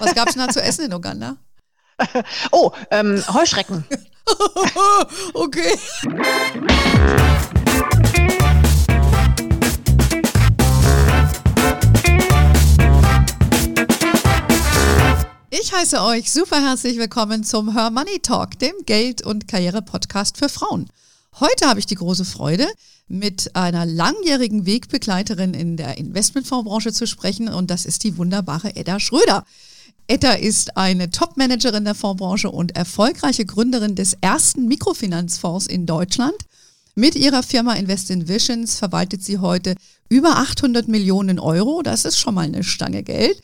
Was gab es da zu essen in Uganda? oh, ähm, Heuschrecken. okay. Ich heiße euch super herzlich willkommen zum Her Money Talk, dem Geld- und Karriere-Podcast für Frauen. Heute habe ich die große Freude, mit einer langjährigen Wegbegleiterin in der Investmentfondsbranche zu sprechen und das ist die wunderbare Edda Schröder. Edda ist eine Top-Managerin der Fondsbranche und erfolgreiche Gründerin des ersten Mikrofinanzfonds in Deutschland. Mit ihrer Firma Invest in Visions verwaltet sie heute über 800 Millionen Euro. Das ist schon mal eine Stange Geld.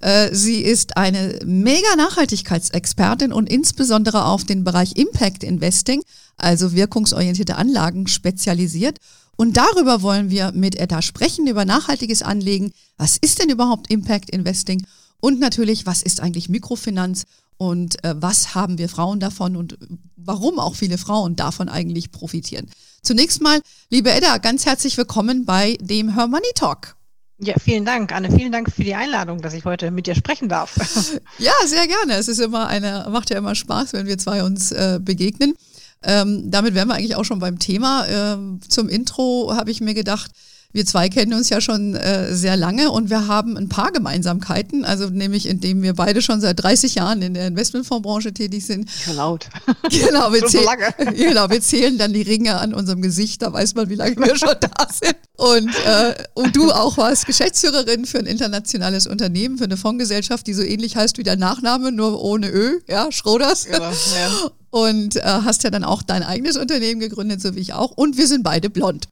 Äh, sie ist eine mega Nachhaltigkeitsexpertin und insbesondere auf den Bereich Impact Investing, also wirkungsorientierte Anlagen, spezialisiert. Und darüber wollen wir mit Edda sprechen, über nachhaltiges Anlegen. Was ist denn überhaupt Impact Investing? Und natürlich, was ist eigentlich Mikrofinanz und äh, was haben wir Frauen davon und warum auch viele Frauen davon eigentlich profitieren. Zunächst mal, liebe Edda, ganz herzlich willkommen bei dem Her Money Talk. Ja, vielen Dank, Anne. Vielen Dank für die Einladung, dass ich heute mit dir sprechen darf. ja, sehr gerne. Es ist immer eine, macht ja immer Spaß, wenn wir zwei uns äh, begegnen. Ähm, damit wären wir eigentlich auch schon beim Thema. Ähm, zum Intro habe ich mir gedacht, wir zwei kennen uns ja schon äh, sehr lange und wir haben ein paar Gemeinsamkeiten, also nämlich indem wir beide schon seit 30 Jahren in der Investmentfondsbranche tätig sind. Ja, laut. Genau wir, zähl so genau, wir zählen dann die Ringe an unserem Gesicht, da weiß man, wie lange wir schon da sind. Und, äh, und du auch warst Geschäftsführerin für ein internationales Unternehmen, für eine Fondsgesellschaft, die so ähnlich heißt wie der Nachname, nur ohne Ö, ja, Schroders. Genau, ja. Und äh, hast ja dann auch dein eigenes Unternehmen gegründet, so wie ich auch. Und wir sind beide blond.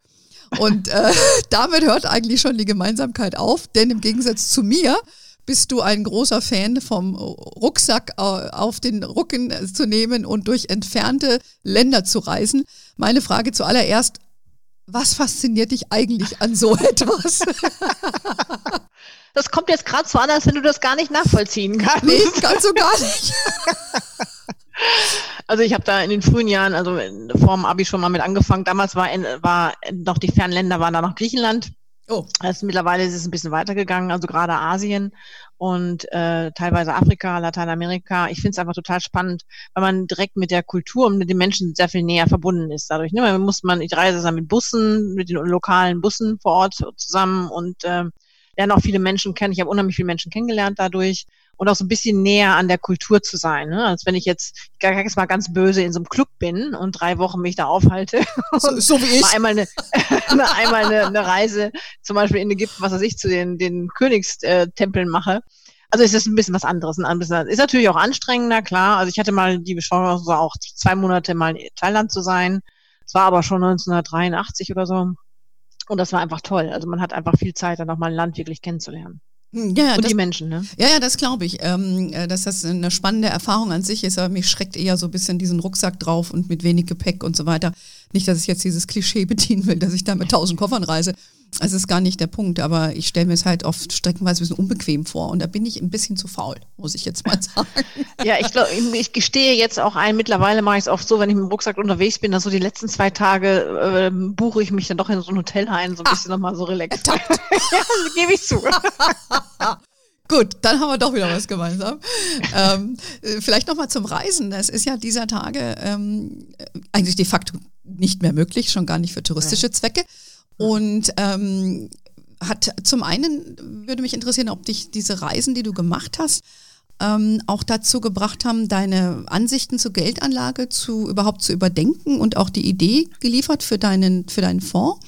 Und äh, damit hört eigentlich schon die Gemeinsamkeit auf, denn im Gegensatz zu mir bist du ein großer Fan vom Rucksack äh, auf den Rücken zu nehmen und durch entfernte Länder zu reisen. Meine Frage zuallererst, was fasziniert dich eigentlich an so etwas? Das kommt jetzt gerade so an, als wenn du das gar nicht nachvollziehen kannst. Nee, ganz so gar nicht. Also ich habe da in den frühen Jahren, also vor dem Abi schon mal mit angefangen. Damals war, war noch die Fernländer waren da noch Griechenland. Oh. Also mittlerweile ist es ein bisschen weitergegangen, also gerade Asien und äh, teilweise Afrika, Lateinamerika. Ich finde es einfach total spannend, weil man direkt mit der Kultur und mit den Menschen sehr viel näher verbunden ist. Dadurch ne, man muss man, ich reise dann mit Bussen, mit den lokalen Bussen vor Ort zusammen und äh, lerne auch viele Menschen kennen. Ich habe unheimlich viele Menschen kennengelernt dadurch und auch so ein bisschen näher an der Kultur zu sein. Ne? Als wenn ich jetzt, ich sage jetzt mal ganz böse, in so einem Club bin und drei Wochen mich da aufhalte. So, so wie ich. Mal einmal eine, einmal eine, eine Reise, zum Beispiel in Ägypten, was weiß ich, zu den, den Königstempeln mache. Also es ist ein bisschen was anderes. Ein bisschen, ist natürlich auch anstrengender, klar. Also ich hatte mal die Chance, auch zwei Monate mal in Thailand zu sein. Es war aber schon 1983 oder so. Und das war einfach toll. Also man hat einfach viel Zeit, dann auch mal ein Land wirklich kennenzulernen. Hm, ja, ja, und das, die Menschen, ne? Ja, ja, das glaube ich, ähm, äh, dass das eine spannende Erfahrung an sich ist, aber mich schreckt eher so ein bisschen diesen Rucksack drauf und mit wenig Gepäck und so weiter. Nicht, dass ich jetzt dieses Klischee bedienen will, dass ich da mit tausend Koffern reise. Es ist gar nicht der Punkt, aber ich stelle mir es halt oft streckenweise ein bisschen unbequem vor und da bin ich ein bisschen zu faul, muss ich jetzt mal sagen. Ja, ich glaube, ich gestehe jetzt auch ein, mittlerweile mache ich es oft so, wenn ich mit dem Rucksack unterwegs bin, dass so die letzten zwei Tage äh, buche ich mich dann doch in so ein Hotel ein, so ein ah, bisschen nochmal so relaxed. ja, das gebe ich zu. Gut, dann haben wir doch wieder was gemeinsam. ähm, äh, vielleicht nochmal zum Reisen. Es ist ja dieser Tage ähm, eigentlich de facto nicht mehr möglich, schon gar nicht für touristische Zwecke. Und ähm, hat zum einen würde mich interessieren, ob dich diese Reisen, die du gemacht hast, ähm, auch dazu gebracht haben, deine Ansichten zur Geldanlage zu überhaupt zu überdenken und auch die Idee geliefert für deinen für deinen Fonds.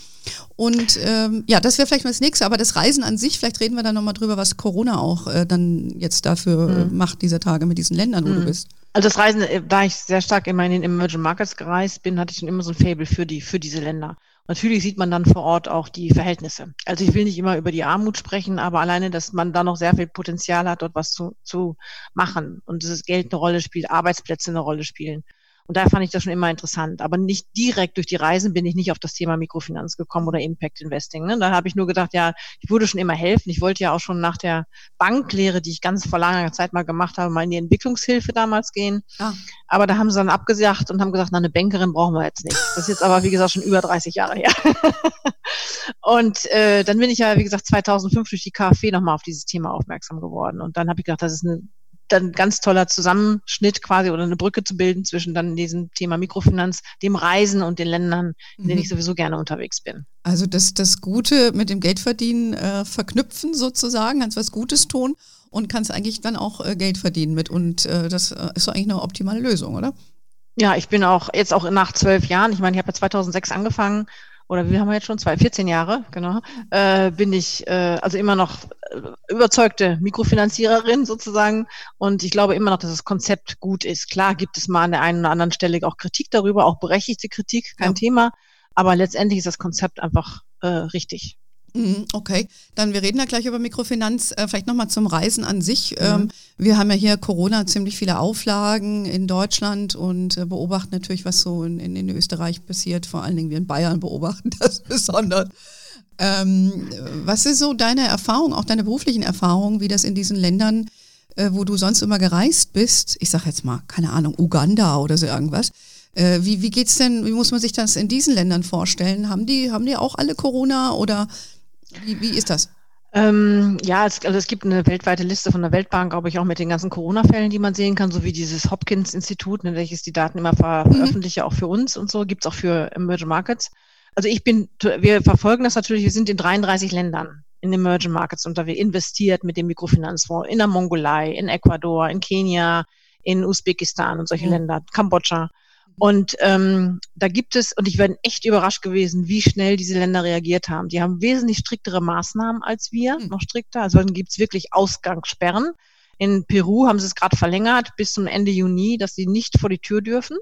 Und ähm, ja, das wäre vielleicht mal das nächste, aber das Reisen an sich, vielleicht reden wir dann nochmal drüber, was Corona auch äh, dann jetzt dafür mhm. macht, dieser Tage mit diesen Ländern, wo mhm. du bist. Also das Reisen, äh, da ich sehr stark immer in den Emerging Markets gereist bin, hatte ich schon immer so ein Fable für die, für diese Länder. Natürlich sieht man dann vor Ort auch die Verhältnisse. Also ich will nicht immer über die Armut sprechen, aber alleine, dass man da noch sehr viel Potenzial hat, dort was zu, zu machen und dass das Geld eine Rolle spielt, Arbeitsplätze eine Rolle spielen. Und da fand ich das schon immer interessant. Aber nicht direkt durch die Reisen bin ich nicht auf das Thema Mikrofinanz gekommen oder Impact Investing. Ne? Da habe ich nur gedacht, ja, ich würde schon immer helfen. Ich wollte ja auch schon nach der Banklehre, die ich ganz vor langer Zeit mal gemacht habe, mal in die Entwicklungshilfe damals gehen. Ah. Aber da haben sie dann abgesagt und haben gesagt, na, eine Bankerin brauchen wir jetzt nicht. Das ist jetzt aber, wie gesagt, schon über 30 Jahre her. und äh, dann bin ich ja, wie gesagt, 2005 durch die KfW nochmal auf dieses Thema aufmerksam geworden. Und dann habe ich gedacht, das ist eine dann ganz toller Zusammenschnitt quasi oder eine Brücke zu bilden zwischen dann diesem Thema Mikrofinanz, dem Reisen und den Ländern, in denen mhm. ich sowieso gerne unterwegs bin. Also das, das Gute mit dem Geldverdienen äh, verknüpfen sozusagen, kannst was Gutes tun und kannst eigentlich dann auch äh, Geld verdienen mit. Und äh, das äh, ist doch eigentlich eine optimale Lösung, oder? Ja, ich bin auch jetzt auch nach zwölf Jahren, ich meine, ich habe ja 2006 angefangen oder wie haben wir jetzt schon? Zwei, 14 Jahre, genau, äh, bin ich äh, also immer noch äh, überzeugte Mikrofinanziererin sozusagen. Und ich glaube immer noch, dass das Konzept gut ist. Klar gibt es mal an der einen oder anderen Stelle auch Kritik darüber, auch berechtigte Kritik, kein ja. Thema. Aber letztendlich ist das Konzept einfach äh, richtig. Mhm, okay, dann wir reden ja gleich über Mikrofinanz. Äh, vielleicht nochmal zum Reisen an sich. Mhm. Ähm, wir haben ja hier Corona ziemlich viele Auflagen in Deutschland und äh, beobachten natürlich, was so in, in, in, Österreich passiert. Vor allen Dingen wir in Bayern beobachten das besonders. Ähm, was ist so deine Erfahrung, auch deine beruflichen Erfahrungen, wie das in diesen Ländern, äh, wo du sonst immer gereist bist, ich sag jetzt mal, keine Ahnung, Uganda oder so irgendwas, wie, wie geht's denn, wie muss man sich das in diesen Ländern vorstellen? Haben die, haben die auch alle Corona oder wie, wie ist das? Ähm, ja, es, also es gibt eine weltweite Liste von der Weltbank, glaube ich, auch mit den ganzen Corona-Fällen, die man sehen kann, sowie dieses Hopkins-Institut, ne, welches die Daten immer ver mhm. veröffentliche, auch für uns und so, gibt es auch für Emerging Markets. Also ich bin, wir verfolgen das natürlich, wir sind in 33 Ländern in Emerging Markets unterwegs, investiert mit dem Mikrofinanzfonds in der Mongolei, in Ecuador, in Kenia, in Usbekistan und solche mhm. Länder, Kambodscha. Und ähm, da gibt es, und ich bin echt überrascht gewesen, wie schnell diese Länder reagiert haben. Die haben wesentlich striktere Maßnahmen als wir, mhm. noch strikter. Also dann gibt es wirklich Ausgangssperren. In Peru haben sie es gerade verlängert bis zum Ende Juni, dass sie nicht vor die Tür dürfen.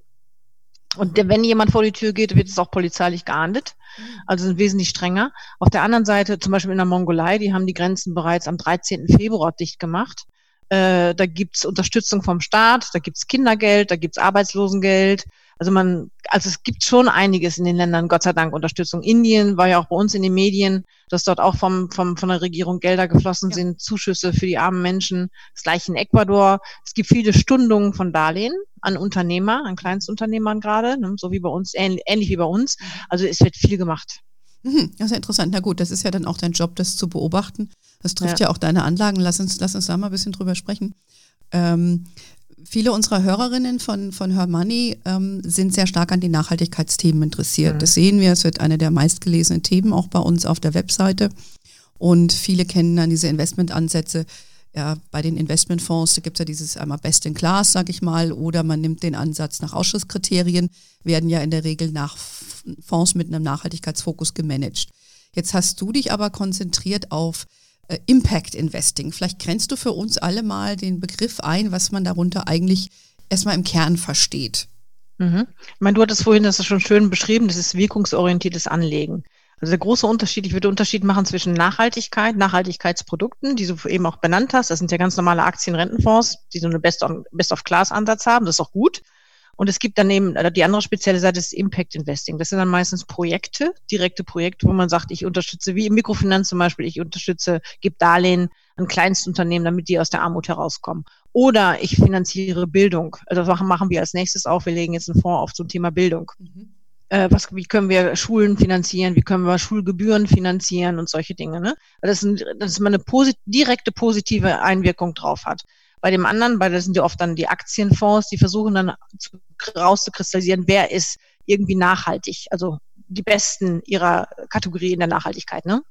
Und wenn jemand vor die Tür geht, wird es auch polizeilich geahndet. Hm. Also sind wesentlich strenger. Auf der anderen Seite, zum Beispiel in der Mongolei, die haben die Grenzen bereits am 13. Februar dicht gemacht. Äh, da gibt's Unterstützung vom Staat, da gibt's Kindergeld, da gibt's Arbeitslosengeld. Also man, also es gibt schon einiges in den Ländern, Gott sei Dank Unterstützung. Indien war ja auch bei uns in den Medien, dass dort auch vom, vom, von der Regierung Gelder geflossen ja. sind, Zuschüsse für die armen Menschen. Das gleiche in Ecuador. Es gibt viele Stundungen von Darlehen an Unternehmer, an Kleinstunternehmern gerade, ne, so wie bei uns, ähnlich, ähnlich wie bei uns. Mhm. Also es wird viel gemacht. Mhm, das ist ja interessant. Na gut, das ist ja dann auch dein Job, das zu beobachten. Das trifft ja, ja auch deine Anlagen. Lass uns, lass uns da mal ein bisschen drüber sprechen. Ähm, viele unserer Hörerinnen von, von Her Money ähm, sind sehr stark an die Nachhaltigkeitsthemen interessiert. Mhm. Das sehen wir, es wird eine der meistgelesenen Themen auch bei uns auf der Webseite. Und viele kennen dann diese Investmentansätze. Ja, bei den Investmentfonds, da gibt es ja dieses einmal Best in Class, sag ich mal, oder man nimmt den Ansatz nach Ausschusskriterien, werden ja in der Regel nach Fonds mit einem Nachhaltigkeitsfokus gemanagt. Jetzt hast du dich aber konzentriert auf äh, Impact Investing. Vielleicht grenzt du für uns alle mal den Begriff ein, was man darunter eigentlich erstmal im Kern versteht. Mhm. Ich meine, du hattest vorhin das schon schön beschrieben, das ist wirkungsorientiertes Anlegen. Also der große Unterschied, ich würde Unterschied machen zwischen Nachhaltigkeit, Nachhaltigkeitsprodukten, die du eben auch benannt hast. Das sind ja ganz normale Aktien-Rentenfonds, die so eine Best-of-Class-Ansatz haben. Das ist auch gut. Und es gibt dann eben, äh, die andere spezielle Seite ist Impact Investing. Das sind dann meistens Projekte, direkte Projekte, wo man sagt, ich unterstütze, wie im Mikrofinanz zum Beispiel, ich unterstütze, gebe Darlehen an Kleinstunternehmen, damit die aus der Armut herauskommen. Oder ich finanziere Bildung. Also das machen wir als nächstes auch. Wir legen jetzt einen Fonds auf zum Thema Bildung. Mhm. Äh, was, wie können wir Schulen finanzieren, wie können wir Schulgebühren finanzieren und solche Dinge. Ne? Das, ist ein, dass man eine posit direkte positive Einwirkung drauf hat. Bei dem anderen, bei das sind ja oft dann die Aktienfonds, die versuchen dann zu, rauszukristallisieren, wer ist irgendwie nachhaltig, also die Besten ihrer Kategorie in der Nachhaltigkeit. Ne?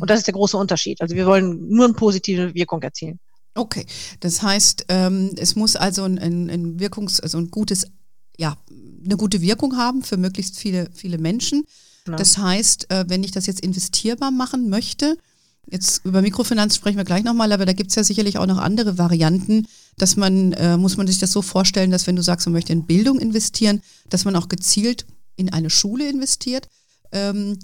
Und das ist der große Unterschied. Also wir wollen nur eine positive Wirkung erzielen. Okay, das heißt, ähm, es muss also ein, ein Wirkungs-, also ein gutes, ja, eine gute Wirkung haben für möglichst viele, viele Menschen. Ja. Das heißt, äh, wenn ich das jetzt investierbar machen möchte, Jetzt über Mikrofinanz sprechen wir gleich nochmal, aber da gibt es ja sicherlich auch noch andere Varianten, dass man, äh, muss man sich das so vorstellen, dass wenn du sagst, man möchte in Bildung investieren, dass man auch gezielt in eine Schule investiert. Ähm,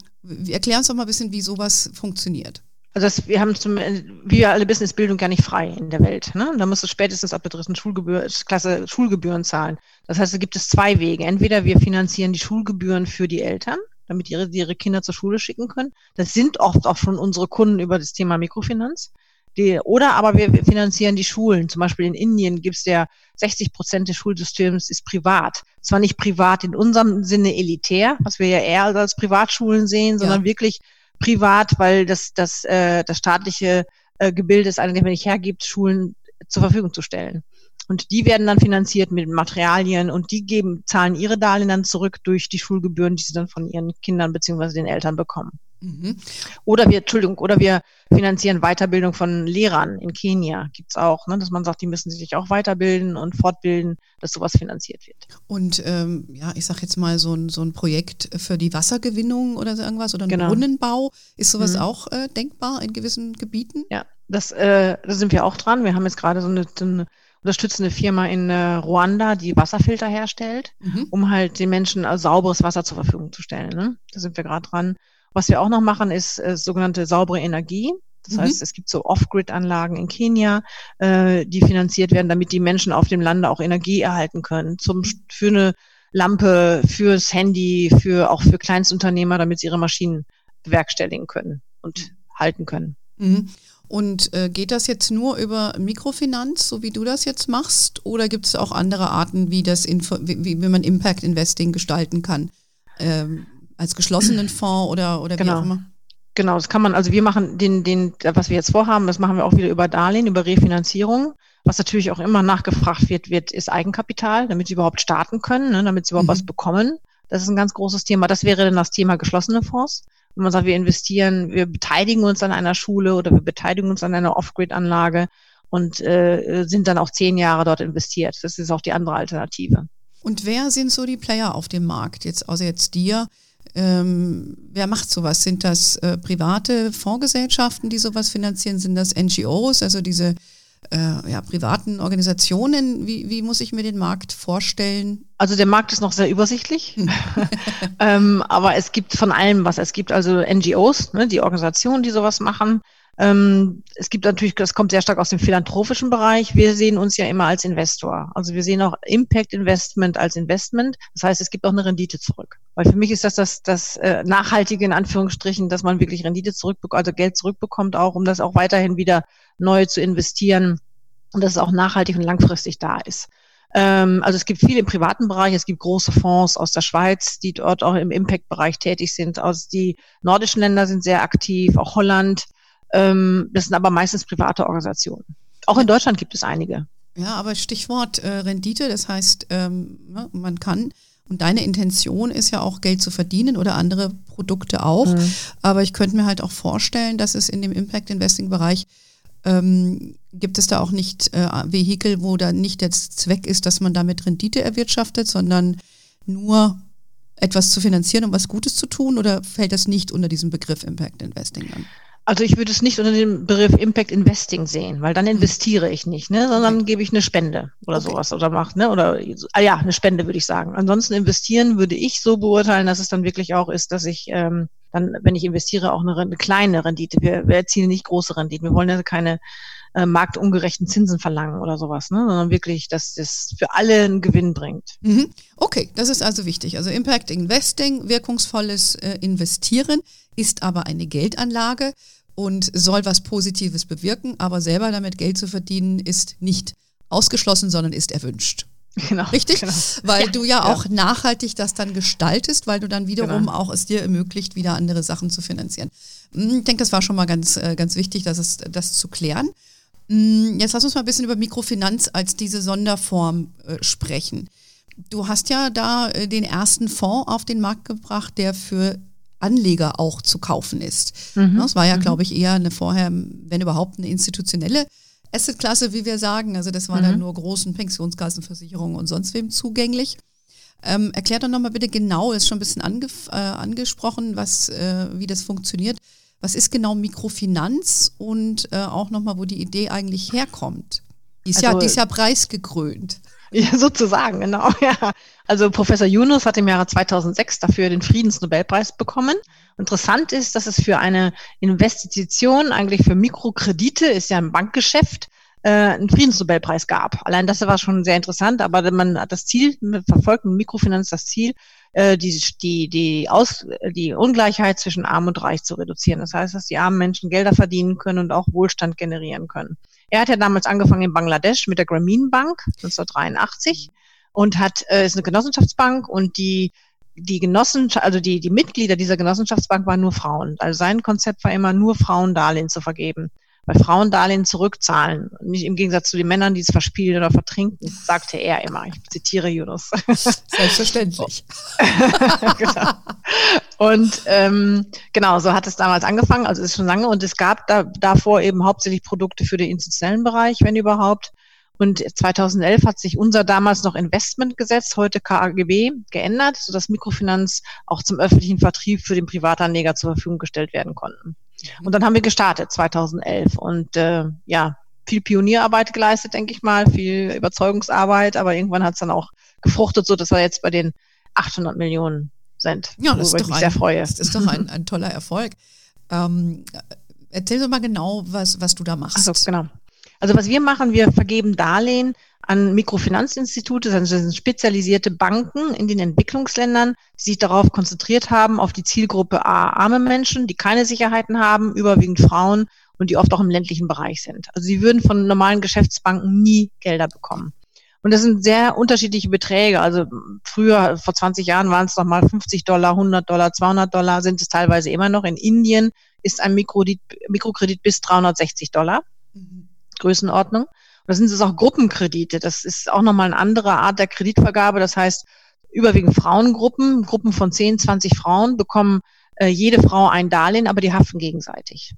erklär uns doch mal ein bisschen, wie sowas funktioniert. Also das, wir haben zum, wie wir alle wissen, ist Bildung gar nicht frei in der Welt. Ne? Da musst du spätestens ab der dritten Schulgebühr, Klasse Schulgebühren zahlen. Das heißt, da gibt es zwei Wege. Entweder wir finanzieren die Schulgebühren für die Eltern, damit ihre, ihre Kinder zur Schule schicken können. Das sind oft auch schon unsere Kunden über das Thema Mikrofinanz. Die, oder aber wir finanzieren die Schulen. Zum Beispiel in Indien gibt es ja 60 Prozent des Schulsystems ist privat. Zwar nicht privat in unserem Sinne elitär, was wir ja eher als Privatschulen sehen, sondern ja. wirklich privat, weil das, das, äh, das staatliche äh, Gebilde es eigentlich nicht hergibt, Schulen zur Verfügung zu stellen. Und die werden dann finanziert mit Materialien und die geben, zahlen ihre Darlehen dann zurück durch die Schulgebühren, die sie dann von ihren Kindern beziehungsweise den Eltern bekommen. Mhm. Oder wir, Entschuldigung, oder wir finanzieren Weiterbildung von Lehrern in Kenia. Gibt's auch, ne, dass man sagt, die müssen sich auch weiterbilden und fortbilden, dass sowas finanziert wird. Und ähm, ja, ich sage jetzt mal so ein, so ein Projekt für die Wassergewinnung oder so irgendwas oder ein genau. Brunnenbau. Ist sowas mhm. auch äh, denkbar in gewissen Gebieten? Ja, das, äh, da sind wir auch dran. Wir haben jetzt gerade so eine, so eine unterstützende Firma in äh, Ruanda, die Wasserfilter herstellt, mhm. um halt den Menschen äh, sauberes Wasser zur Verfügung zu stellen. Ne? Da sind wir gerade dran. Was wir auch noch machen, ist äh, sogenannte saubere Energie. Das mhm. heißt, es gibt so Off-Grid-Anlagen in Kenia, äh, die finanziert werden, damit die Menschen auf dem Lande auch Energie erhalten können. Zum, für eine Lampe, fürs Handy, für auch für Kleinstunternehmer, damit sie ihre Maschinen bewerkstelligen können und halten können. Mhm. Und äh, geht das jetzt nur über Mikrofinanz, so wie du das jetzt machst, oder gibt es auch andere Arten, wie das Info wie, wie man Impact Investing gestalten kann? Ähm, als geschlossenen Fonds oder, oder genau. wie auch immer? Genau, das kann man, also wir machen den, den, was wir jetzt vorhaben, das machen wir auch wieder über Darlehen, über Refinanzierung. Was natürlich auch immer nachgefragt wird, wird, ist Eigenkapital, damit sie überhaupt starten können, ne, damit sie überhaupt mhm. was bekommen. Das ist ein ganz großes Thema. Das wäre dann das Thema geschlossene Fonds. Wenn man sagt, wir investieren, wir beteiligen uns an einer Schule oder wir beteiligen uns an einer Off-Grid-Anlage und äh, sind dann auch zehn Jahre dort investiert. Das ist auch die andere Alternative. Und wer sind so die Player auf dem Markt, jetzt außer jetzt dir? Ähm, wer macht sowas? Sind das äh, private Fondsgesellschaften, die sowas finanzieren? Sind das NGOs, also diese äh, ja, privaten Organisationen? Wie, wie muss ich mir den Markt vorstellen? Also der Markt ist noch sehr übersichtlich, hm. ähm, aber es gibt von allem was. Es gibt also NGOs, ne, die Organisationen, die sowas machen. Ähm, es gibt natürlich, das kommt sehr stark aus dem philanthropischen Bereich. Wir sehen uns ja immer als Investor. Also wir sehen auch Impact Investment als Investment. Das heißt, es gibt auch eine Rendite zurück. Weil für mich ist das das, das äh, Nachhaltige in Anführungsstrichen, dass man wirklich Rendite zurückbekommt, also Geld zurückbekommt auch, um das auch weiterhin wieder neu zu investieren und dass es auch nachhaltig und langfristig da ist. Ähm, also es gibt viele im privaten Bereich, es gibt große Fonds aus der Schweiz, die dort auch im Impact-Bereich tätig sind. Aus die nordischen Länder sind sehr aktiv, auch Holland. Ähm, das sind aber meistens private Organisationen. Auch in Deutschland gibt es einige. Ja, aber Stichwort äh, Rendite, das heißt, ähm, ne, man kann und deine Intention ist ja auch Geld zu verdienen oder andere Produkte auch. Mhm. Aber ich könnte mir halt auch vorstellen, dass es in dem Impact Investing Bereich ähm, gibt es da auch nicht äh, Vehikel, wo da nicht der Zweck ist, dass man damit Rendite erwirtschaftet, sondern nur etwas zu finanzieren, um was Gutes zu tun? Oder fällt das nicht unter diesem Begriff Impact Investing an? Also ich würde es nicht unter dem Begriff Impact Investing sehen, weil dann hm. investiere ich nicht, ne, sondern okay. gebe ich eine Spende oder okay. sowas oder macht, ne, oder ah ja, eine Spende würde ich sagen. Ansonsten investieren würde ich so beurteilen, dass es dann wirklich auch ist, dass ich ähm, dann, wenn ich investiere, auch eine, eine kleine Rendite. Wir, wir erzielen nicht große Renditen. Wir wollen ja keine äh, marktungerechten Zinsen verlangen oder sowas, ne? sondern wirklich, dass das für alle einen Gewinn bringt. Mhm. Okay, das ist also wichtig. Also Impact Investing, wirkungsvolles äh, Investieren ist aber eine Geldanlage und soll was Positives bewirken, aber selber damit Geld zu verdienen ist nicht ausgeschlossen, sondern ist erwünscht. Genau, Richtig? Genau. Weil ja, du ja, ja, auch nachhaltig das dann gestaltest, weil du dann wiederum genau. auch es dir ermöglicht, wieder andere Sachen zu finanzieren. Hm, ich denke, das war schon mal ganz, äh, ganz wichtig, dass es, das zu klären. Hm, jetzt lass uns mal ein bisschen über Mikrofinanz als diese Sonderform äh, sprechen. Du hast ja da äh, den ersten Fonds auf den Markt gebracht, der für Anleger auch zu kaufen ist. Mhm. Das war ja, mhm. glaube ich, eher eine vorher, wenn überhaupt, eine institutionelle Assetklasse, wie wir sagen. Also das war mhm. dann nur großen Pensionskassenversicherungen und sonst wem zugänglich. Ähm, erklär doch nochmal bitte genau, ist schon ein bisschen äh, angesprochen, was, äh, wie das funktioniert. Was ist genau Mikrofinanz und äh, auch nochmal, wo die Idee eigentlich herkommt? Die ist, also, ja, die ist ja preisgekrönt. Ja, sozusagen, genau. Ja. Also Professor Yunus hat im Jahre 2006 dafür den Friedensnobelpreis bekommen. Interessant ist, dass es für eine Investition, eigentlich für Mikrokredite, ist ja ein Bankgeschäft, äh, einen Friedensnobelpreis gab. Allein das war schon sehr interessant, aber man hat das Ziel verfolgt, mit Mikrofinanz das Ziel, äh, die, die, die, Aus, die Ungleichheit zwischen Arm und Reich zu reduzieren. Das heißt, dass die armen Menschen Gelder verdienen können und auch Wohlstand generieren können. Er hat ja damals angefangen in Bangladesch mit der Grameen Bank 1983 und hat äh, ist eine Genossenschaftsbank und die die Genossenschaft, also die, die Mitglieder dieser Genossenschaftsbank waren nur Frauen. Also sein Konzept war immer nur Frauen Darlehen zu vergeben. Bei Frauen Darlehen zurückzahlen. Nicht im Gegensatz zu den Männern, die es verspielen oder vertrinken, sagte er immer. Ich zitiere Yunus. Selbstverständlich. genau. Und ähm, genau, so hat es damals angefangen, also ist schon lange. Und es gab da, davor eben hauptsächlich Produkte für den institutionellen Bereich, wenn überhaupt. Und 2011 hat sich unser damals noch Investmentgesetz, heute KAGB, geändert, sodass Mikrofinanz auch zum öffentlichen Vertrieb für den Privatanleger zur Verfügung gestellt werden konnten. Und dann haben wir gestartet 2011 und äh, ja, viel Pionierarbeit geleistet, denke ich mal, viel Überzeugungsarbeit, aber irgendwann hat es dann auch gefruchtet, so dass wir jetzt bei den 800 Millionen sind. Ja, das ist ich doch ein, freue. Das ist doch ein, ein toller Erfolg. Ähm, erzähl doch mal genau, was, was du da machst. Ach so, genau. Also was wir machen, wir vergeben Darlehen an Mikrofinanzinstitute, das sind spezialisierte Banken in den Entwicklungsländern, die sich darauf konzentriert haben, auf die Zielgruppe A, arme Menschen, die keine Sicherheiten haben, überwiegend Frauen und die oft auch im ländlichen Bereich sind. Also sie würden von normalen Geschäftsbanken nie Gelder bekommen. Und das sind sehr unterschiedliche Beträge. Also früher, vor 20 Jahren waren es noch mal 50 Dollar, 100 Dollar, 200 Dollar, sind es teilweise immer noch. In Indien ist ein Mikrokredit, Mikrokredit bis 360 Dollar. Mhm. Größenordnung. Und da sind es auch Gruppenkredite. Das ist auch nochmal eine andere Art der Kreditvergabe. Das heißt, überwiegend Frauengruppen, Gruppen von 10, 20 Frauen bekommen äh, jede Frau ein Darlehen, aber die haften gegenseitig.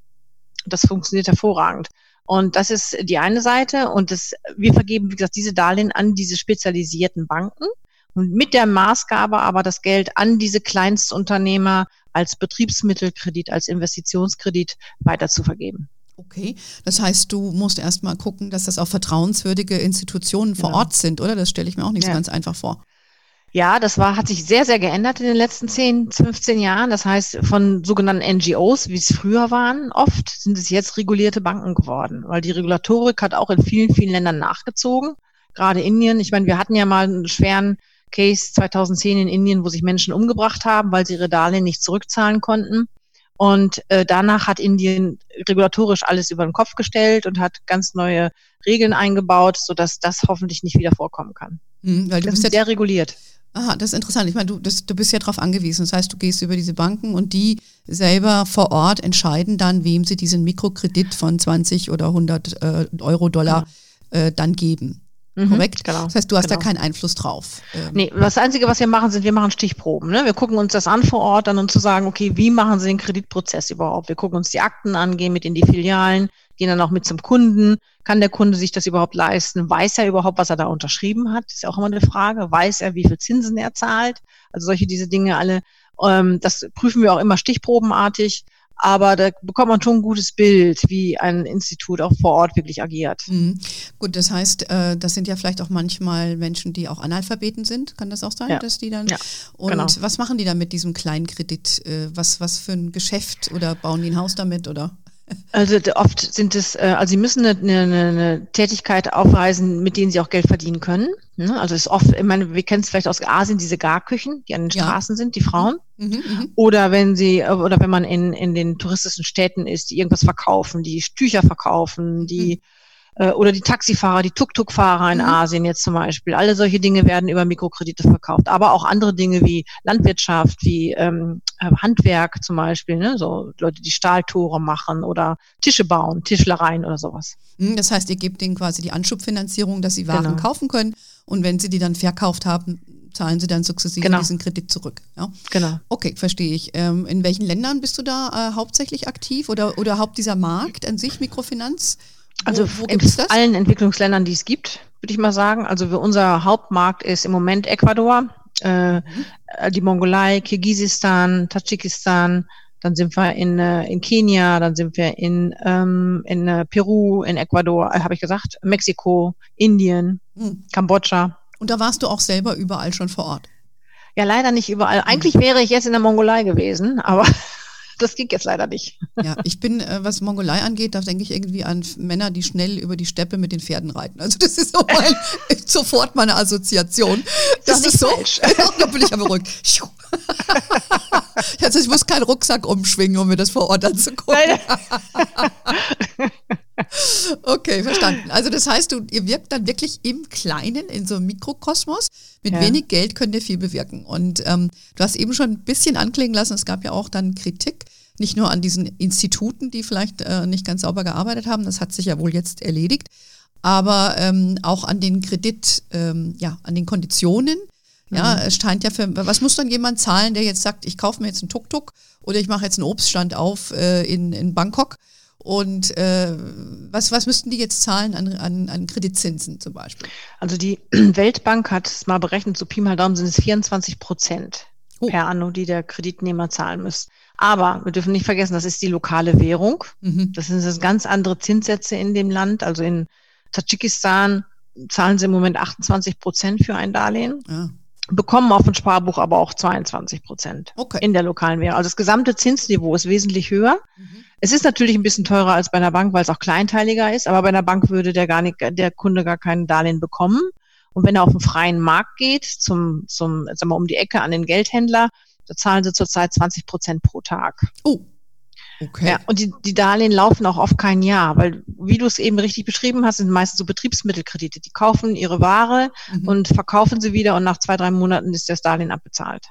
Das funktioniert hervorragend. Und das ist die eine Seite. Und das, wir vergeben, wie gesagt, diese Darlehen an diese spezialisierten Banken. Und mit der Maßgabe aber das Geld an diese Kleinstunternehmer als Betriebsmittelkredit, als Investitionskredit weiter zu vergeben. Okay, das heißt, du musst erst mal gucken, dass das auch vertrauenswürdige Institutionen vor genau. Ort sind, oder? Das stelle ich mir auch nicht ja. so ganz einfach vor. Ja, das war, hat sich sehr, sehr geändert in den letzten 10, 15 Jahren. Das heißt, von sogenannten NGOs, wie es früher waren, oft sind es jetzt regulierte Banken geworden, weil die Regulatorik hat auch in vielen, vielen Ländern nachgezogen. Gerade Indien. Ich meine, wir hatten ja mal einen schweren Case 2010 in Indien, wo sich Menschen umgebracht haben, weil sie ihre Darlehen nicht zurückzahlen konnten. Und äh, danach hat Indien regulatorisch alles über den Kopf gestellt und hat ganz neue Regeln eingebaut, sodass das hoffentlich nicht wieder vorkommen kann. Mhm, weil du das bist ist sehr reguliert. Aha, das ist interessant. Ich meine, du, das, du bist ja darauf angewiesen. Das heißt, du gehst über diese Banken und die selber vor Ort entscheiden dann, wem sie diesen Mikrokredit von 20 oder 100 äh, Euro, Dollar ja. äh, dann geben. Mhm, Korrekt? Genau. Das heißt, du hast genau. da keinen Einfluss drauf. Ähm. Nee, das Einzige, was wir machen, sind, wir machen Stichproben. Ne? Wir gucken uns das an vor Ort dann und zu sagen, okay, wie machen sie den Kreditprozess überhaupt? Wir gucken uns die Akten an, gehen mit in die Filialen, gehen dann auch mit zum Kunden. Kann der Kunde sich das überhaupt leisten? Weiß er überhaupt, was er da unterschrieben hat? Ist auch immer eine Frage. Weiß er, wie viel Zinsen er zahlt? Also solche, diese Dinge alle. Ähm, das prüfen wir auch immer stichprobenartig aber da bekommt man schon ein gutes Bild, wie ein Institut auch vor Ort wirklich agiert. Mhm. Gut, das heißt, äh, das sind ja vielleicht auch manchmal Menschen, die auch Analphabeten sind. Kann das auch sein, ja. dass die dann? Ja, und genau. was machen die dann mit diesem kleinen Kredit? Äh, was, was für ein Geschäft oder bauen die ein Haus damit oder? Also oft sind es, äh, also sie müssen eine, eine, eine Tätigkeit aufweisen, mit denen sie auch Geld verdienen können. Ne? Also es ist oft, ich meine, wir kennen es vielleicht aus Asien, diese Garküchen, die an den Straßen ja. sind, die Frauen. Mhm, mhm, mhm, oder wenn sie, oder wenn man in, in den touristischen Städten ist, die irgendwas verkaufen, die Tücher verkaufen, die mhm äh, oder die Taxifahrer, die Tuk-Tuk-Fahrer in mhm. Asien jetzt zum Beispiel. Alle solche Dinge werden über Mikrokredite verkauft. Aber auch andere Dinge wie Landwirtschaft, wie ähm, äh, Handwerk zum Beispiel, ne? so Leute, die Stahltore machen oder Tische bauen, Tischlereien oder sowas. Mhm, das heißt, ihr gebt denen quasi die Anschubfinanzierung, dass sie Waren genau. kaufen können und wenn sie die dann verkauft haben, zahlen sie dann sukzessive genau. diesen Kredit zurück. Ja? Genau. Okay, verstehe ich. Ähm, in welchen Ländern bist du da äh, hauptsächlich aktiv oder, oder haupt dieser Markt an sich, Mikrofinanz? Also wo, wo in allen Entwicklungsländern, die es gibt, würde ich mal sagen. Also unser Hauptmarkt ist im Moment Ecuador, äh, mhm. die Mongolei, Kirgisistan, Tadschikistan. Dann sind wir in, äh, in Kenia, dann sind wir in, ähm, in äh, Peru, in Ecuador, äh, habe ich gesagt, Mexiko, Indien, mhm. Kambodscha. Und da warst du auch selber überall schon vor Ort? Ja, leider nicht überall. Eigentlich mhm. wäre ich jetzt in der Mongolei gewesen, aber das ging jetzt leider nicht. Ja, ich bin, äh, was Mongolei angeht, da denke ich irgendwie an Männer, die schnell über die Steppe mit den Pferden reiten. Also das ist so mein, sofort meine Assoziation. Das, das ist so. da bin ich aber ruhig. Also ich muss keinen Rucksack umschwingen, um mir das vor Ort anzugucken. Okay, verstanden. Also das heißt, du, ihr wirkt dann wirklich im Kleinen, in so einem Mikrokosmos. Mit ja. wenig Geld könnt ihr viel bewirken. Und ähm, du hast eben schon ein bisschen anklingen lassen, es gab ja auch dann Kritik, nicht nur an diesen Instituten, die vielleicht äh, nicht ganz sauber gearbeitet haben, das hat sich ja wohl jetzt erledigt, aber ähm, auch an den Kredit, ähm, ja, an den Konditionen. Ja, mhm. es scheint ja für, was muss dann jemand zahlen, der jetzt sagt, ich kaufe mir jetzt einen Tuk-Tuk oder ich mache jetzt einen Obststand auf äh, in, in Bangkok und äh, was, was müssten die jetzt zahlen an, an, an Kreditzinsen zum Beispiel? Also die Weltbank hat es mal berechnet, so Pi mal Daumen sind es 24 Prozent oh. per Anno, die der Kreditnehmer zahlen muss. Aber wir dürfen nicht vergessen, das ist die lokale Währung. Mhm. Das sind das ganz andere Zinssätze in dem Land. Also in Tadschikistan zahlen sie im Moment 28 Prozent für ein Darlehen. Ja. Bekommen auf dem Sparbuch aber auch 22 Prozent okay. in der lokalen Währung. Also das gesamte Zinsniveau ist wesentlich höher. Mhm. Es ist natürlich ein bisschen teurer als bei einer Bank, weil es auch kleinteiliger ist, aber bei einer Bank würde der gar nicht, der Kunde gar kein Darlehen bekommen. Und wenn er auf den freien Markt geht, zum, zum, sagen wir, um die Ecke an den Geldhändler, da zahlen sie zurzeit 20 Prozent pro Tag. Oh. Okay. Ja, und die, die Darlehen laufen auch auf kein Jahr, weil, wie du es eben richtig beschrieben hast, sind meistens so Betriebsmittelkredite. Die kaufen ihre Ware mhm. und verkaufen sie wieder und nach zwei, drei Monaten ist das Darlehen abbezahlt.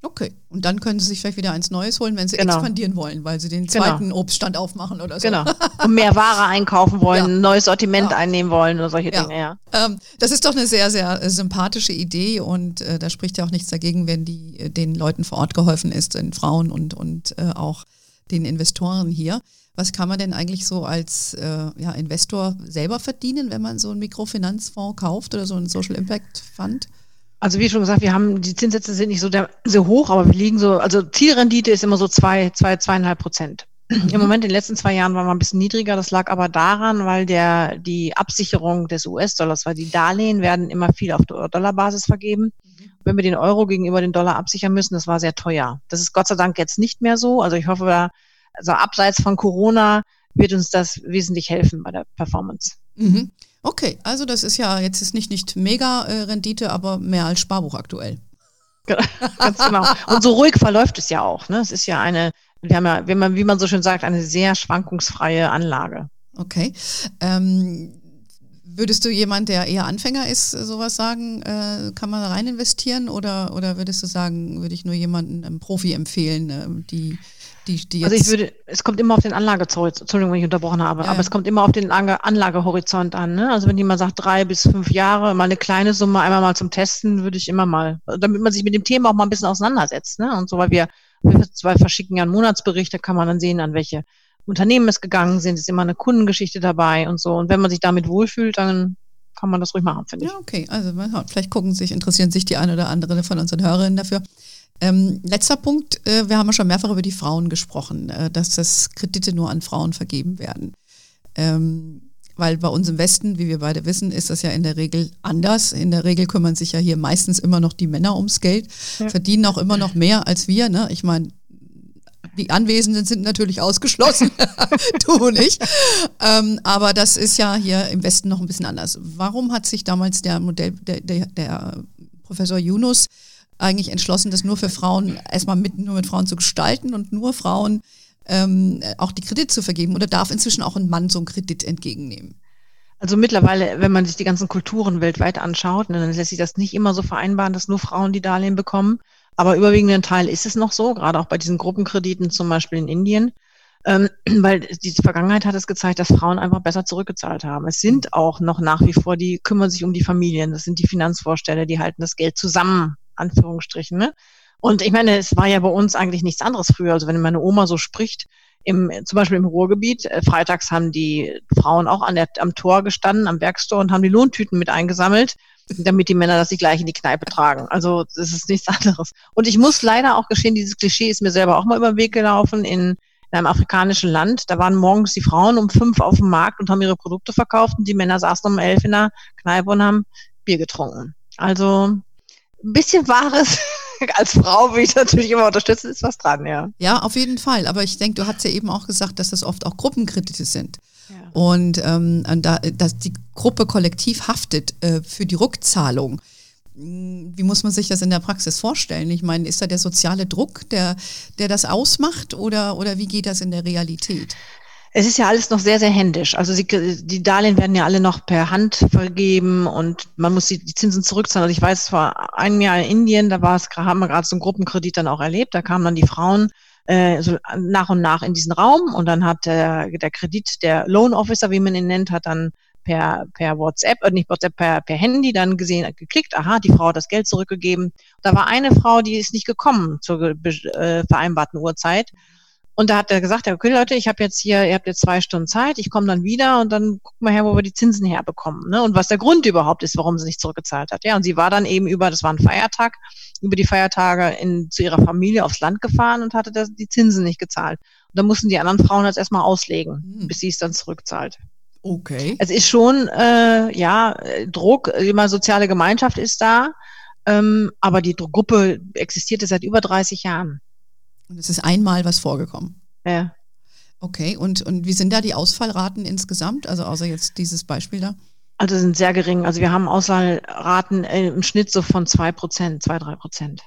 Okay. Und dann können Sie sich vielleicht wieder eins Neues holen, wenn Sie genau. expandieren wollen, weil Sie den genau. zweiten genau. Obststand aufmachen oder so. Genau. Und mehr Ware einkaufen wollen, ja. ein neues Sortiment ja. einnehmen wollen oder solche ja. Dinge, ja. Ähm, das ist doch eine sehr, sehr äh, sympathische Idee und äh, da spricht ja auch nichts dagegen, wenn die, äh, den Leuten vor Ort geholfen ist, den Frauen und, und äh, auch den Investoren hier. Was kann man denn eigentlich so als äh, ja, Investor selber verdienen, wenn man so einen Mikrofinanzfonds kauft oder so einen Social Impact Fund? Also wie schon gesagt, wir haben, die Zinssätze sind nicht so, der, so hoch, aber wir liegen so, also Zielrendite ist immer so zwei, zwei, zweieinhalb Prozent. Mhm. Im Moment in den letzten zwei Jahren waren wir ein bisschen niedriger. Das lag aber daran, weil der, die Absicherung des US-Dollars, weil die Darlehen werden immer viel auf Dollarbasis vergeben. Wenn wir den Euro gegenüber den Dollar absichern müssen, das war sehr teuer. Das ist Gott sei Dank jetzt nicht mehr so. Also ich hoffe, also abseits von Corona wird uns das wesentlich helfen bei der Performance. Mhm. Okay, also das ist ja jetzt ist nicht, nicht mega äh, Rendite, aber mehr als Sparbuch aktuell. Ganz genau. Und so ruhig verläuft es ja auch. Ne? Es ist ja eine, wir haben ja, wie man, wie man so schön sagt, eine sehr schwankungsfreie Anlage. Okay. Ähm, würdest du jemand, der eher Anfänger ist, sowas sagen, äh, kann man da rein investieren oder, oder würdest du sagen, würde ich nur jemanden, einem Profi empfehlen, äh, die die, die also ich würde, es kommt immer auf den Anlagehorizont, Entschuldigung, wenn ich unterbrochen habe, ja. aber es kommt immer auf den Anlagehorizont an. Ne? Also wenn jemand sagt drei bis fünf Jahre, mal eine kleine Summe einmal mal zum Testen, würde ich immer mal, damit man sich mit dem Thema auch mal ein bisschen auseinandersetzt. Ne? Und so, weil wir, wir zwei verschicken ja einen Monatsbericht, da kann man dann sehen, an welche Unternehmen es gegangen sind, ist immer eine Kundengeschichte dabei und so. Und wenn man sich damit wohlfühlt, dann kann man das ruhig machen, finde ich. Ja, okay. Also vielleicht gucken sich, interessieren sich die eine oder andere von unseren Hörerinnen dafür. Ähm, letzter Punkt, äh, wir haben ja schon mehrfach über die Frauen gesprochen, äh, dass das Kredite nur an Frauen vergeben werden. Ähm, weil bei uns im Westen, wie wir beide wissen, ist das ja in der Regel anders. In der Regel kümmern sich ja hier meistens immer noch die Männer ums Geld, ja. verdienen auch immer noch mehr als wir. Ne? Ich meine, die Anwesenden sind natürlich ausgeschlossen, du nicht. Ähm, aber das ist ja hier im Westen noch ein bisschen anders. Warum hat sich damals der Modell, der, der, der Professor Yunus eigentlich entschlossen, das nur für Frauen, erstmal mit, nur mit Frauen zu gestalten und nur Frauen ähm, auch die Kredite zu vergeben? Oder darf inzwischen auch ein Mann so einen Kredit entgegennehmen? Also mittlerweile, wenn man sich die ganzen Kulturen weltweit anschaut, ne, dann lässt sich das nicht immer so vereinbaren, dass nur Frauen die Darlehen bekommen. Aber überwiegenden Teil ist es noch so, gerade auch bei diesen Gruppenkrediten zum Beispiel in Indien. Ähm, weil die Vergangenheit hat es gezeigt, dass Frauen einfach besser zurückgezahlt haben. Es sind auch noch nach wie vor, die kümmern sich um die Familien. Das sind die Finanzvorstände, die halten das Geld zusammen Anführungsstrichen. Ne? Und ich meine, es war ja bei uns eigentlich nichts anderes früher. Also wenn meine Oma so spricht, im, zum Beispiel im Ruhrgebiet, äh, freitags haben die Frauen auch an der, am Tor gestanden, am Werkstor und haben die Lohntüten mit eingesammelt, damit die Männer das sich gleich in die Kneipe tragen. Also das ist nichts anderes. Und ich muss leider auch geschehen, dieses Klischee ist mir selber auch mal über den Weg gelaufen in, in einem afrikanischen Land. Da waren morgens die Frauen um fünf auf dem Markt und haben ihre Produkte verkauft und die Männer saßen um elf in der Kneipe und haben Bier getrunken. Also ein bisschen Wahres als Frau will ich natürlich immer unterstützen, ist was dran, ja. Ja, auf jeden Fall. Aber ich denke, du hast ja eben auch gesagt, dass das oft auch Gruppenkredite sind. Ja. Und ähm, da, dass die Gruppe kollektiv haftet äh, für die Rückzahlung. Hm, wie muss man sich das in der Praxis vorstellen? Ich meine, ist da der soziale Druck, der, der das ausmacht oder, oder wie geht das in der Realität? Es ist ja alles noch sehr, sehr händisch. Also sie, die Darlehen werden ja alle noch per Hand vergeben und man muss die, die Zinsen zurückzahlen. Also ich weiß, vor einem Jahr in Indien, da war es, haben wir gerade so einen Gruppenkredit dann auch erlebt. Da kamen dann die Frauen äh, so nach und nach in diesen Raum und dann hat der, der Kredit, der Loan Officer, wie man ihn nennt, hat dann per, per WhatsApp, äh, nicht WhatsApp, per, per Handy dann gesehen, geklickt, aha, die Frau hat das Geld zurückgegeben. Da war eine Frau, die ist nicht gekommen zur äh, vereinbarten Uhrzeit. Und da hat er gesagt, okay Leute, ich habe jetzt hier, ihr habt jetzt zwei Stunden Zeit, ich komme dann wieder und dann gucken wir her, wo wir die Zinsen herbekommen. Ne? Und was der Grund überhaupt ist, warum sie nicht zurückgezahlt hat. Ja, und sie war dann eben über, das war ein Feiertag, über die Feiertage in, zu ihrer Familie aufs Land gefahren und hatte das, die Zinsen nicht gezahlt. Und da mussten die anderen Frauen das erstmal auslegen, hm. bis sie es dann zurückzahlt. Okay. Es ist schon, äh, ja, Druck, immer soziale Gemeinschaft ist da, ähm, aber die Gruppe existierte seit über 30 Jahren. Und es ist einmal was vorgekommen. Ja. Okay, und, und wie sind da die Ausfallraten insgesamt? Also außer jetzt dieses Beispiel da? Also sind sehr gering. Also wir haben Ausfallraten äh, im Schnitt so von zwei Prozent, zwei, drei Prozent.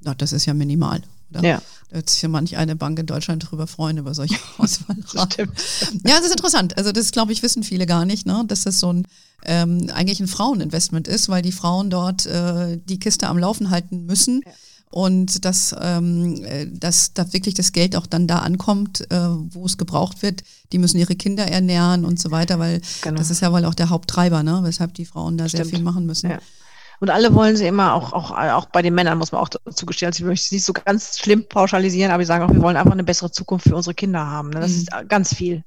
Ja, das ist ja minimal. Oder? Ja. Da wird sich ja manch eine Bank in Deutschland darüber freuen, über solche Ausfallraten. ja, das ist interessant. Also das, glaube ich, wissen viele gar nicht, ne? dass das so ein ähm, eigentlich ein Fraueninvestment ist, weil die Frauen dort äh, die Kiste am Laufen halten müssen. Ja und dass, ähm, äh, dass da wirklich das Geld auch dann da ankommt, äh, wo es gebraucht wird. Die müssen ihre Kinder ernähren und so weiter, weil genau. das ist ja wohl auch der Haupttreiber, ne? weshalb die Frauen da Stimmt. sehr viel machen müssen. Ja. Und alle wollen sie immer, auch, auch, auch bei den Männern muss man auch zugestehen, also ich möchte es nicht so ganz schlimm pauschalisieren, aber ich sage auch, wir wollen einfach eine bessere Zukunft für unsere Kinder haben. Ne? Das mhm. ist ganz viel.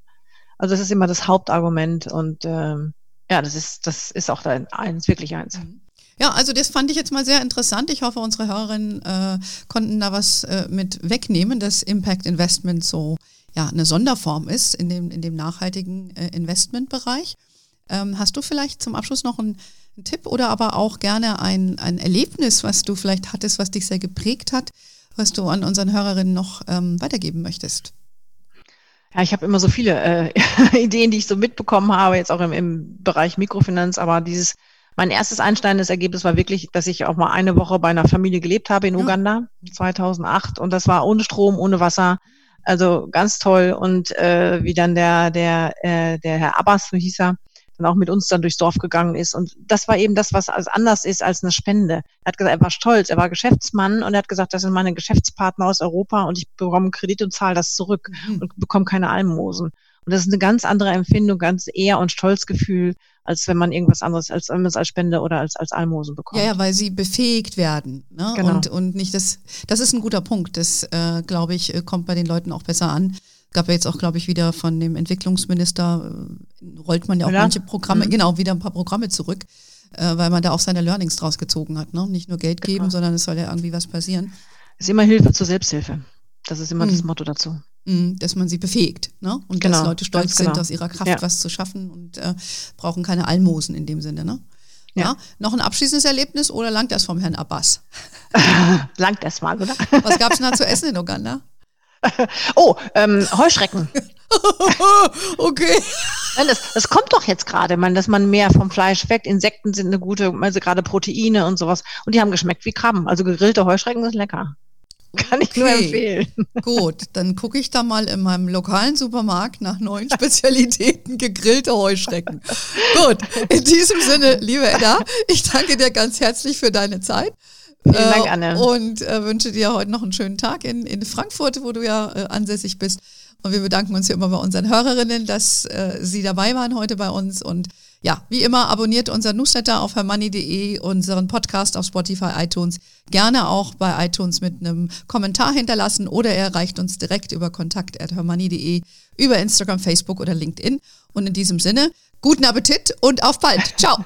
Also das ist immer das Hauptargument und ähm, ja, das ist, das ist auch da eins, wirklich eins. Mhm. Ja, also das fand ich jetzt mal sehr interessant. Ich hoffe, unsere Hörerinnen äh, konnten da was äh, mit wegnehmen, dass Impact Investment so ja, eine Sonderform ist in dem, in dem nachhaltigen äh, Investmentbereich. Ähm, hast du vielleicht zum Abschluss noch einen, einen, Tipp oder aber auch gerne ein, ein Erlebnis, was du vielleicht hattest, was dich sehr geprägt hat, was du an unseren Hörerinnen noch ähm, weitergeben möchtest? Ja, ich habe immer so viele äh, Ideen, die ich so mitbekommen habe, jetzt auch im, im Bereich Mikrofinanz, aber dieses mein erstes einsteigendes Ergebnis war wirklich, dass ich auch mal eine Woche bei einer Familie gelebt habe in. Uganda 2008 und das war ohne Strom, ohne Wasser. Also ganz toll und äh, wie dann der der äh, der Herr Abbas, so hieß er, dann auch mit uns dann durchs Dorf gegangen ist. Und das war eben das, was anders ist als eine Spende. Er hat gesagt, er war stolz, er war Geschäftsmann und er hat gesagt, das sind meine Geschäftspartner aus Europa und ich bekomme Kredit und zahle das zurück mhm. und bekomme keine Almosen. Und das ist eine ganz andere Empfindung, ganz eher und Stolzgefühl, als wenn man irgendwas anderes, als als Spende oder als, als Almosen bekommt. Ja, ja, weil sie befähigt werden. Ne? Genau. Und, und nicht das, das ist ein guter Punkt. Das, äh, glaube ich, äh, kommt bei den Leuten auch besser an. Gab ja jetzt auch, glaube ich, wieder von dem Entwicklungsminister, äh, rollt man ja auch ja. manche Programme, mhm. genau, wieder ein paar Programme zurück, äh, weil man da auch seine Learnings draus gezogen hat. Ne? Nicht nur Geld geben, genau. sondern es soll ja irgendwie was passieren. Es ist immer Hilfe zur Selbsthilfe. Das ist immer mhm. das Motto dazu. Mm, dass man sie befähigt ne? und genau, dass Leute stolz sind, genau. aus ihrer Kraft ja. was zu schaffen und äh, brauchen keine Almosen in dem Sinne. Ne? Ja. ja. Noch ein abschließendes Erlebnis oder langt das vom Herrn Abbas? langt das mal, oder? Was gab es denn da zu essen in Uganda? Oh, ähm, Heuschrecken. okay. Das, das kommt doch jetzt gerade, man, dass man mehr vom Fleisch weg. Insekten sind eine gute, also gerade Proteine und sowas. Und die haben geschmeckt wie Krabben. Also gegrillte Heuschrecken sind lecker. Kann ich okay. nur empfehlen. Gut, dann gucke ich da mal in meinem lokalen Supermarkt nach neuen Spezialitäten gegrillte Heuschrecken. Gut, in diesem Sinne, liebe Edda, ich danke dir ganz herzlich für deine Zeit. Vielen Dank, äh, Anne. Und äh, wünsche dir heute noch einen schönen Tag in, in Frankfurt, wo du ja äh, ansässig bist. Und wir bedanken uns hier immer bei unseren Hörerinnen, dass äh, sie dabei waren heute bei uns. Und ja, wie immer, abonniert unseren Newsletter auf hermoney.de, unseren Podcast auf Spotify, iTunes. Gerne auch bei iTunes mit einem Kommentar hinterlassen oder er erreicht uns direkt über kontakt.hermoney.de, über Instagram, Facebook oder LinkedIn. Und in diesem Sinne, guten Appetit und auf bald. Ciao.